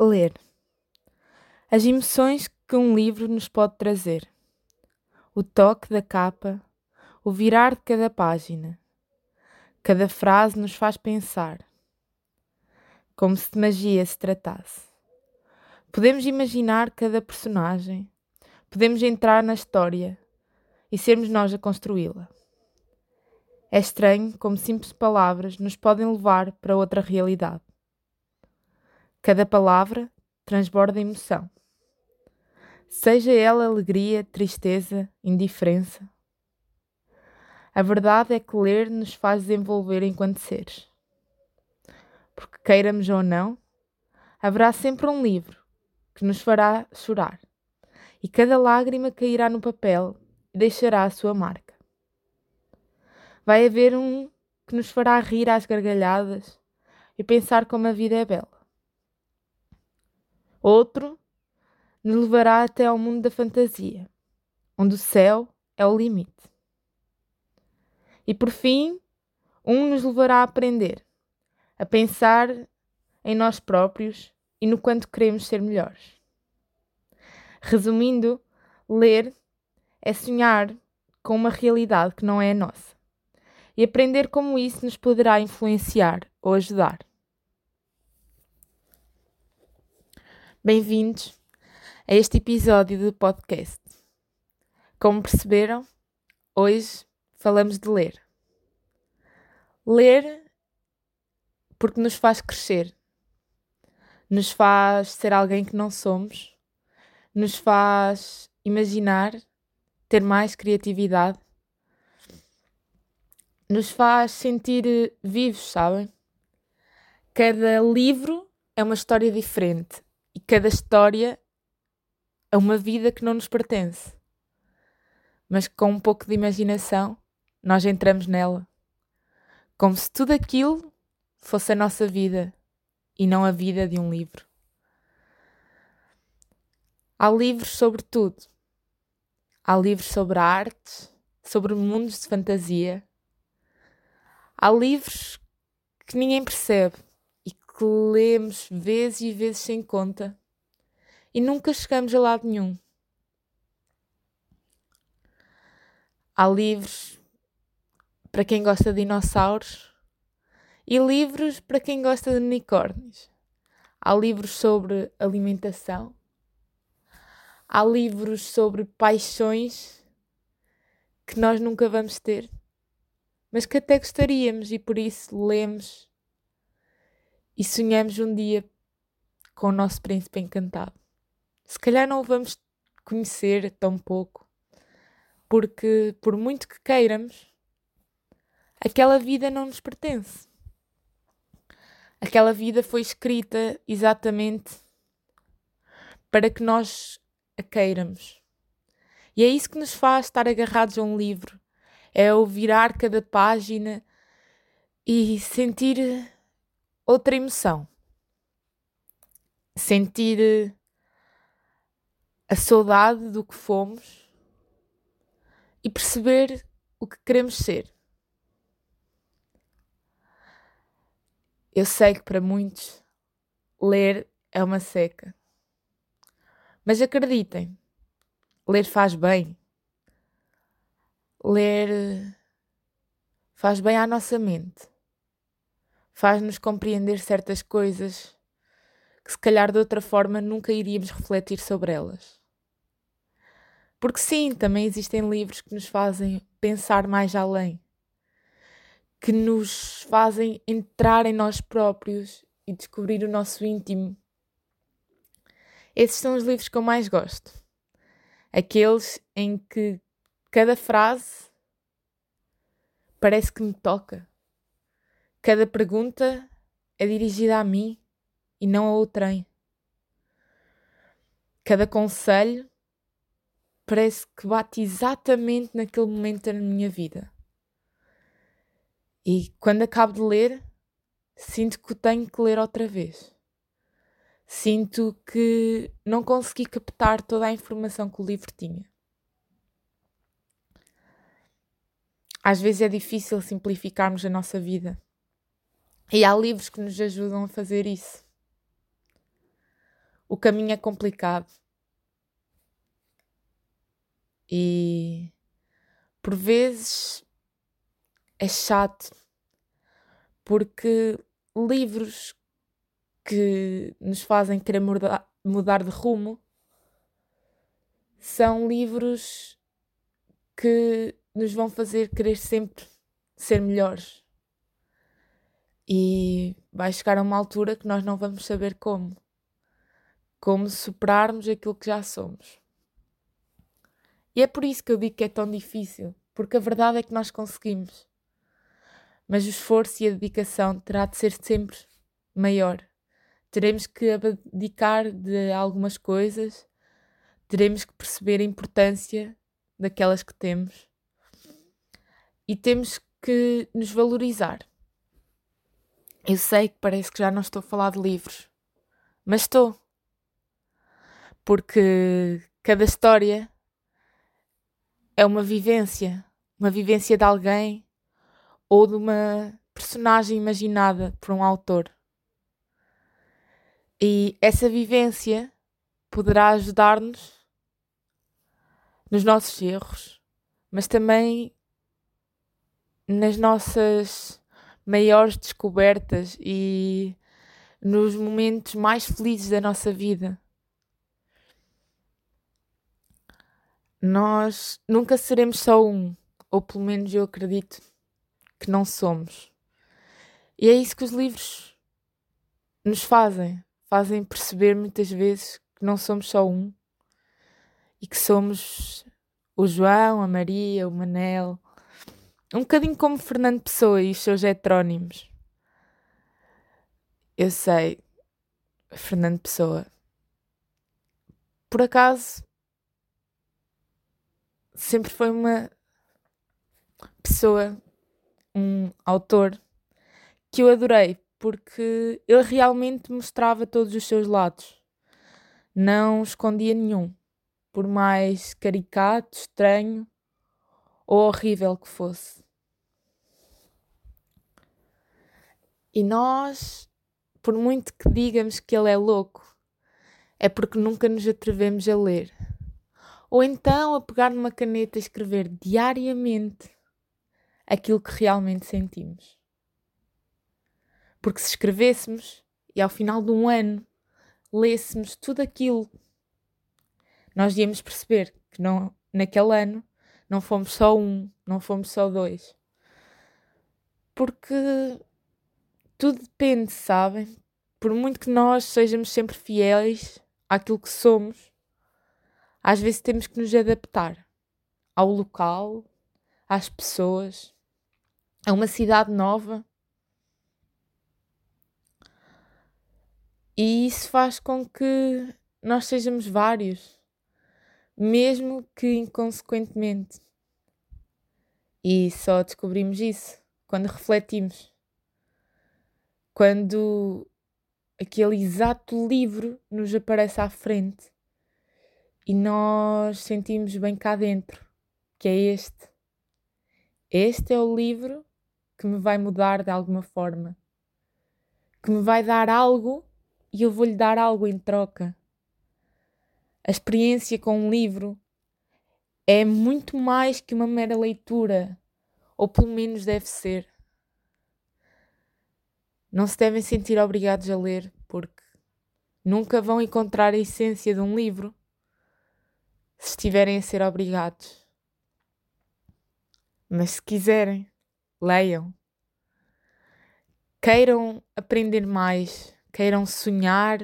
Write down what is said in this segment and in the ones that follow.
Ler. As emoções que um livro nos pode trazer. O toque da capa, o virar de cada página. Cada frase nos faz pensar. Como se de magia se tratasse. Podemos imaginar cada personagem, podemos entrar na história e sermos nós a construí-la. É estranho como simples palavras nos podem levar para outra realidade. Cada palavra transborda emoção. Seja ela alegria, tristeza, indiferença. A verdade é que ler nos faz desenvolver enquanto seres. Porque queiramos ou não, haverá sempre um livro que nos fará chorar, e cada lágrima cairá no papel e deixará a sua marca. Vai haver um que nos fará rir às gargalhadas e pensar como a vida é bela. Outro nos levará até ao mundo da fantasia, onde o céu é o limite. E por fim, um nos levará a aprender, a pensar em nós próprios e no quanto queremos ser melhores. Resumindo, ler é sonhar com uma realidade que não é a nossa e aprender como isso nos poderá influenciar ou ajudar. Bem-vindos a este episódio do podcast. Como perceberam, hoje falamos de ler. Ler porque nos faz crescer, nos faz ser alguém que não somos, nos faz imaginar, ter mais criatividade, nos faz sentir vivos, sabem? Cada livro é uma história diferente cada história é uma vida que não nos pertence. Mas com um pouco de imaginação, nós entramos nela. Como se tudo aquilo fosse a nossa vida e não a vida de um livro. Há livros sobre tudo. Há livros sobre arte, sobre mundos de fantasia. Há livros que ninguém percebe que lemos vezes e vezes sem conta e nunca chegamos a lado nenhum. Há livros para quem gosta de dinossauros e livros para quem gosta de unicórnios. Há livros sobre alimentação. Há livros sobre paixões que nós nunca vamos ter, mas que até gostaríamos e por isso lemos e sonhamos um dia com o nosso príncipe encantado. Se calhar não o vamos conhecer tão pouco, porque por muito que queiramos, aquela vida não nos pertence. Aquela vida foi escrita exatamente para que nós a queiramos. E é isso que nos faz estar agarrados a um livro. É o virar cada página e sentir outra emoção. Sentir eh, a saudade do que fomos e perceber o que queremos ser. Eu sei que para muitos ler é uma seca. Mas acreditem, ler faz bem. Ler eh, faz bem à nossa mente faz-nos compreender certas coisas que, se calhar, de outra forma, nunca iríamos refletir sobre elas. Porque, sim, também existem livros que nos fazem pensar mais além, que nos fazem entrar em nós próprios e descobrir o nosso íntimo. Esses são os livros que eu mais gosto. Aqueles em que cada frase parece que me toca Cada pergunta é dirigida a mim e não a outrem. Cada conselho parece que bate exatamente naquele momento da minha vida. E quando acabo de ler, sinto que tenho que ler outra vez. Sinto que não consegui captar toda a informação que o livro tinha. Às vezes é difícil simplificarmos a nossa vida e há livros que nos ajudam a fazer isso. o caminho é complicado. E por vezes é chato porque livros que nos fazem querer mudar, mudar de rumo são livros que nos vão fazer querer sempre ser melhores. E vai chegar a uma altura que nós não vamos saber como. Como superarmos aquilo que já somos. E é por isso que eu digo que é tão difícil, porque a verdade é que nós conseguimos. Mas o esforço e a dedicação terá de ser sempre maior. Teremos que abdicar de algumas coisas, teremos que perceber a importância daquelas que temos e temos que nos valorizar. Eu sei que parece que já não estou a falar de livros, mas estou. Porque cada história é uma vivência, uma vivência de alguém ou de uma personagem imaginada por um autor. E essa vivência poderá ajudar-nos nos nossos erros, mas também nas nossas maiores descobertas e nos momentos mais felizes da nossa vida. Nós nunca seremos só um, ou pelo menos eu acredito que não somos. E é isso que os livros nos fazem. Fazem perceber muitas vezes que não somos só um e que somos o João, a Maria, o Manel, um bocadinho como Fernando Pessoa e os seus heterónimos. Eu sei, Fernando Pessoa. Por acaso, sempre foi uma pessoa, um autor, que eu adorei, porque ele realmente mostrava todos os seus lados. Não escondia nenhum, por mais caricato, estranho ou horrível que fosse. E nós, por muito que digamos que ele é louco, é porque nunca nos atrevemos a ler. Ou então a pegar numa caneta e escrever diariamente aquilo que realmente sentimos. Porque se escrevêssemos e ao final de um ano lêssemos tudo aquilo, nós íamos perceber que não, naquele ano não fomos só um, não fomos só dois. Porque tudo depende, sabem? Por muito que nós sejamos sempre fiéis àquilo que somos, às vezes temos que nos adaptar ao local, às pessoas, a uma cidade nova. E isso faz com que nós sejamos vários, mesmo que inconsequentemente. E só descobrimos isso quando refletimos quando aquele exato livro nos aparece à frente e nós sentimos bem cá dentro que é este. Este é o livro que me vai mudar de alguma forma, que me vai dar algo e eu vou lhe dar algo em troca. A experiência com um livro é muito mais que uma mera leitura, ou pelo menos deve ser. Não se devem sentir obrigados a ler, porque nunca vão encontrar a essência de um livro se estiverem a ser obrigados. Mas se quiserem, leiam. Queiram aprender mais, queiram sonhar,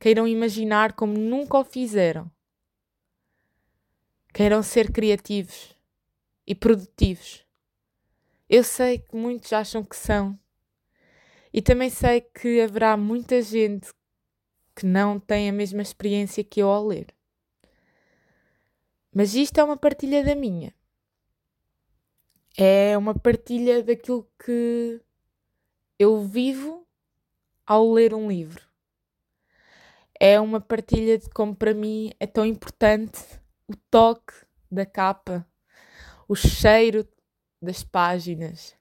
queiram imaginar como nunca o fizeram. Queiram ser criativos e produtivos. Eu sei que muitos acham que são e também sei que haverá muita gente que não tem a mesma experiência que eu ao ler. Mas isto é uma partilha da minha. É uma partilha daquilo que eu vivo ao ler um livro. É uma partilha de como para mim é tão importante o toque da capa, o cheiro das páginas,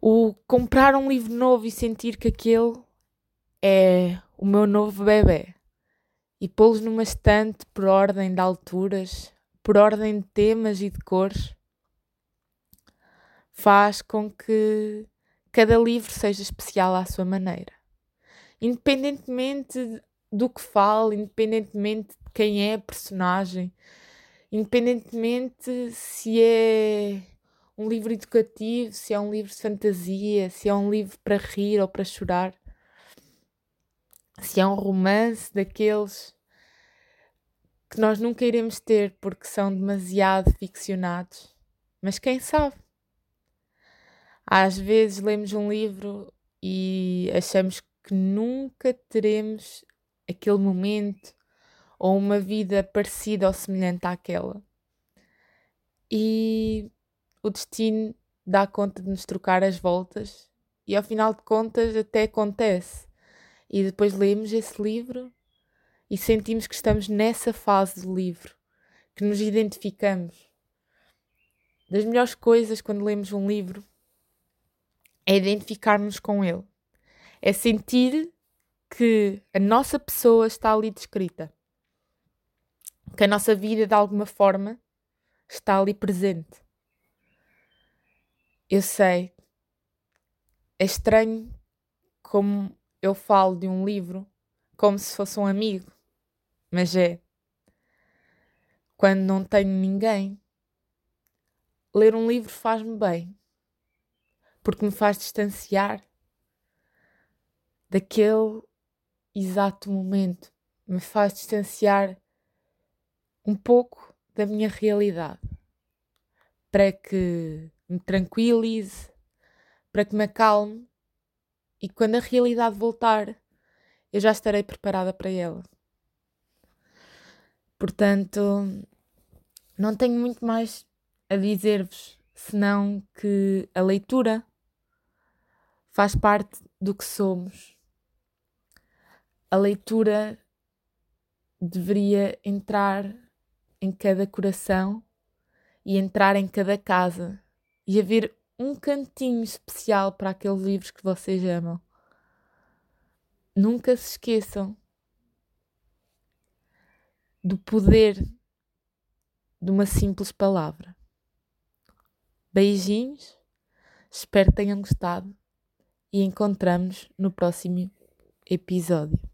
o comprar um livro novo e sentir que aquele é o meu novo bebê e pô-los numa estante por ordem de alturas, por ordem de temas e de cores, faz com que cada livro seja especial à sua maneira. Independentemente do que fale, independentemente de quem é a personagem, independentemente se é um livro educativo, se é um livro de fantasia, se é um livro para rir ou para chorar, se é um romance daqueles que nós nunca iremos ter porque são demasiado ficcionados. Mas quem sabe? Às vezes lemos um livro e achamos que nunca teremos aquele momento ou uma vida parecida ou semelhante àquela. E o destino dá conta de nos trocar as voltas e ao final de contas até acontece. E depois lemos esse livro e sentimos que estamos nessa fase do livro, que nos identificamos. Das melhores coisas quando lemos um livro é identificar-nos com ele. É sentir que a nossa pessoa está ali descrita. Que a nossa vida, de alguma forma, está ali presente. Eu sei. É estranho como eu falo de um livro como se fosse um amigo, mas é. Quando não tenho ninguém, ler um livro faz-me bem, porque me faz distanciar daquele exato momento, me faz distanciar um pouco da minha realidade, para que me tranquilize, para que me acalme e quando a realidade voltar, eu já estarei preparada para ela. Portanto, não tenho muito mais a dizer-vos, senão que a leitura faz parte do que somos. A leitura deveria entrar em cada coração e entrar em cada casa e haver um cantinho especial para aqueles livros que vocês amam. Nunca se esqueçam do poder de uma simples palavra. Beijinhos, espero que tenham gostado e encontramos no próximo episódio.